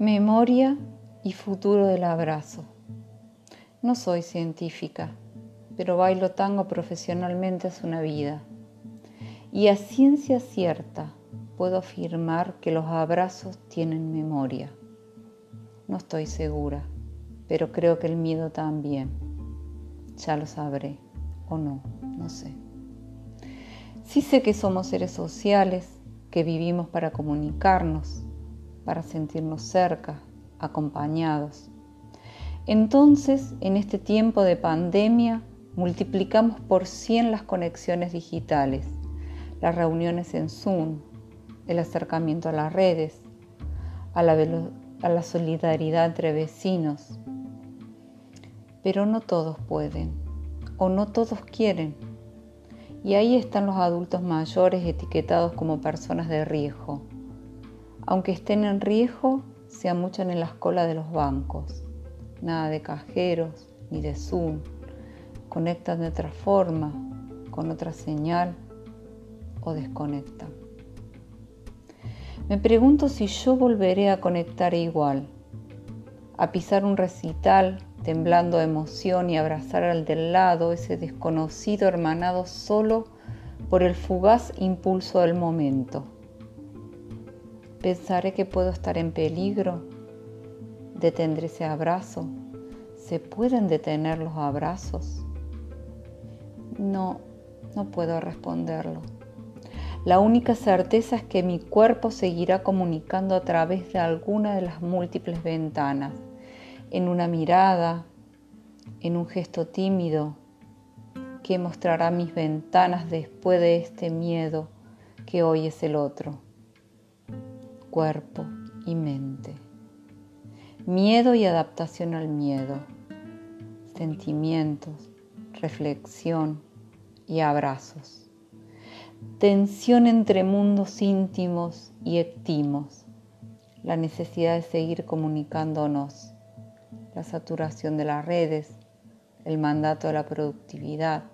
Memoria y futuro del abrazo. No soy científica, pero bailo tango profesionalmente hace una vida. Y a ciencia cierta puedo afirmar que los abrazos tienen memoria. No estoy segura, pero creo que el miedo también. Ya lo sabré, o no, no sé. Sí sé que somos seres sociales, que vivimos para comunicarnos, para sentirnos cerca, acompañados. Entonces, en este tiempo de pandemia, multiplicamos por 100 las conexiones digitales, las reuniones en Zoom, el acercamiento a las redes, a la, a la solidaridad entre vecinos. Pero no todos pueden o no todos quieren. Y ahí están los adultos mayores etiquetados como personas de riesgo aunque estén en riesgo, se amuchan en las colas de los bancos. Nada de cajeros ni de Zoom. Conectan de otra forma, con otra señal o desconectan. Me pregunto si yo volveré a conectar igual, a pisar un recital temblando de emoción y abrazar al del lado, ese desconocido hermanado solo por el fugaz impulso del momento Pensaré que puedo estar en peligro. Detendré ese abrazo. ¿Se pueden detener los abrazos? No, no puedo responderlo. La única certeza es que mi cuerpo seguirá comunicando a través de alguna de las múltiples ventanas, en una mirada, en un gesto tímido, que mostrará mis ventanas después de este miedo que hoy es el otro cuerpo y mente. Miedo y adaptación al miedo. Sentimientos, reflexión y abrazos. Tensión entre mundos íntimos y ectimos. La necesidad de seguir comunicándonos. La saturación de las redes. El mandato de la productividad.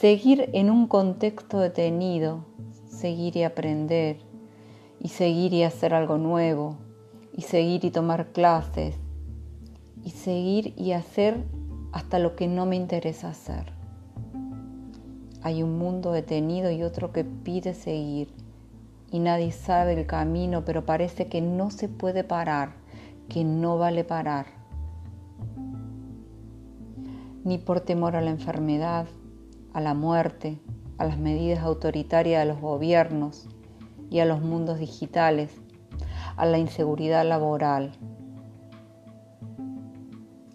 Seguir en un contexto detenido. Seguir y aprender y seguir y hacer algo nuevo, y seguir y tomar clases, y seguir y hacer hasta lo que no me interesa hacer. Hay un mundo detenido y otro que pide seguir, y nadie sabe el camino, pero parece que no se puede parar, que no vale parar. Ni por temor a la enfermedad, a la muerte, a las medidas autoritarias de los gobiernos, y a los mundos digitales, a la inseguridad laboral.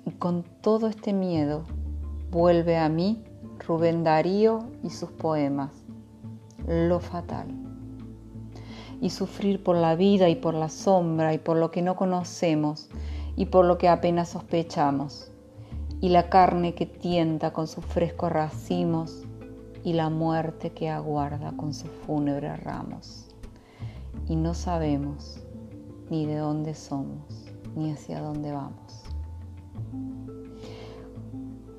Y con todo este miedo vuelve a mí Rubén Darío y sus poemas, Lo Fatal. Y sufrir por la vida y por la sombra y por lo que no conocemos y por lo que apenas sospechamos. Y la carne que tienta con sus frescos racimos y la muerte que aguarda con sus fúnebres ramos y no sabemos ni de dónde somos ni hacia dónde vamos.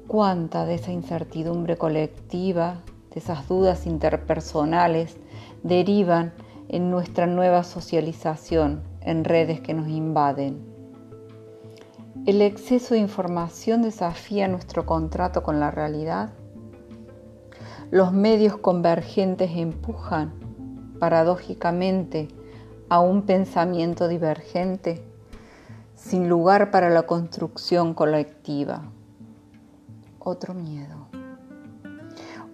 Cuánta de esa incertidumbre colectiva, de esas dudas interpersonales, derivan en nuestra nueva socialización en redes que nos invaden. El exceso de información desafía nuestro contrato con la realidad. Los medios convergentes empujan paradójicamente a un pensamiento divergente, sin lugar para la construcción colectiva. Otro miedo.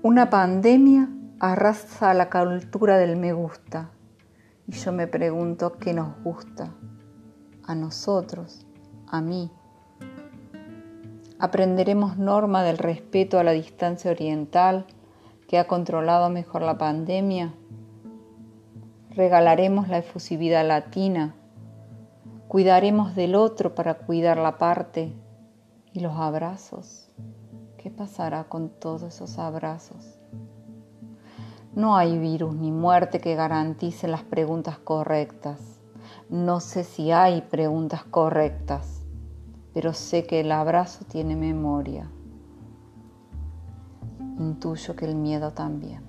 Una pandemia arrasa la cultura del me gusta y yo me pregunto qué nos gusta, a nosotros, a mí. Aprenderemos norma del respeto a la distancia oriental que ha controlado mejor la pandemia regalaremos la efusividad latina, cuidaremos del otro para cuidar la parte y los abrazos. ¿Qué pasará con todos esos abrazos? No hay virus ni muerte que garantice las preguntas correctas. No sé si hay preguntas correctas, pero sé que el abrazo tiene memoria. Intuyo que el miedo también.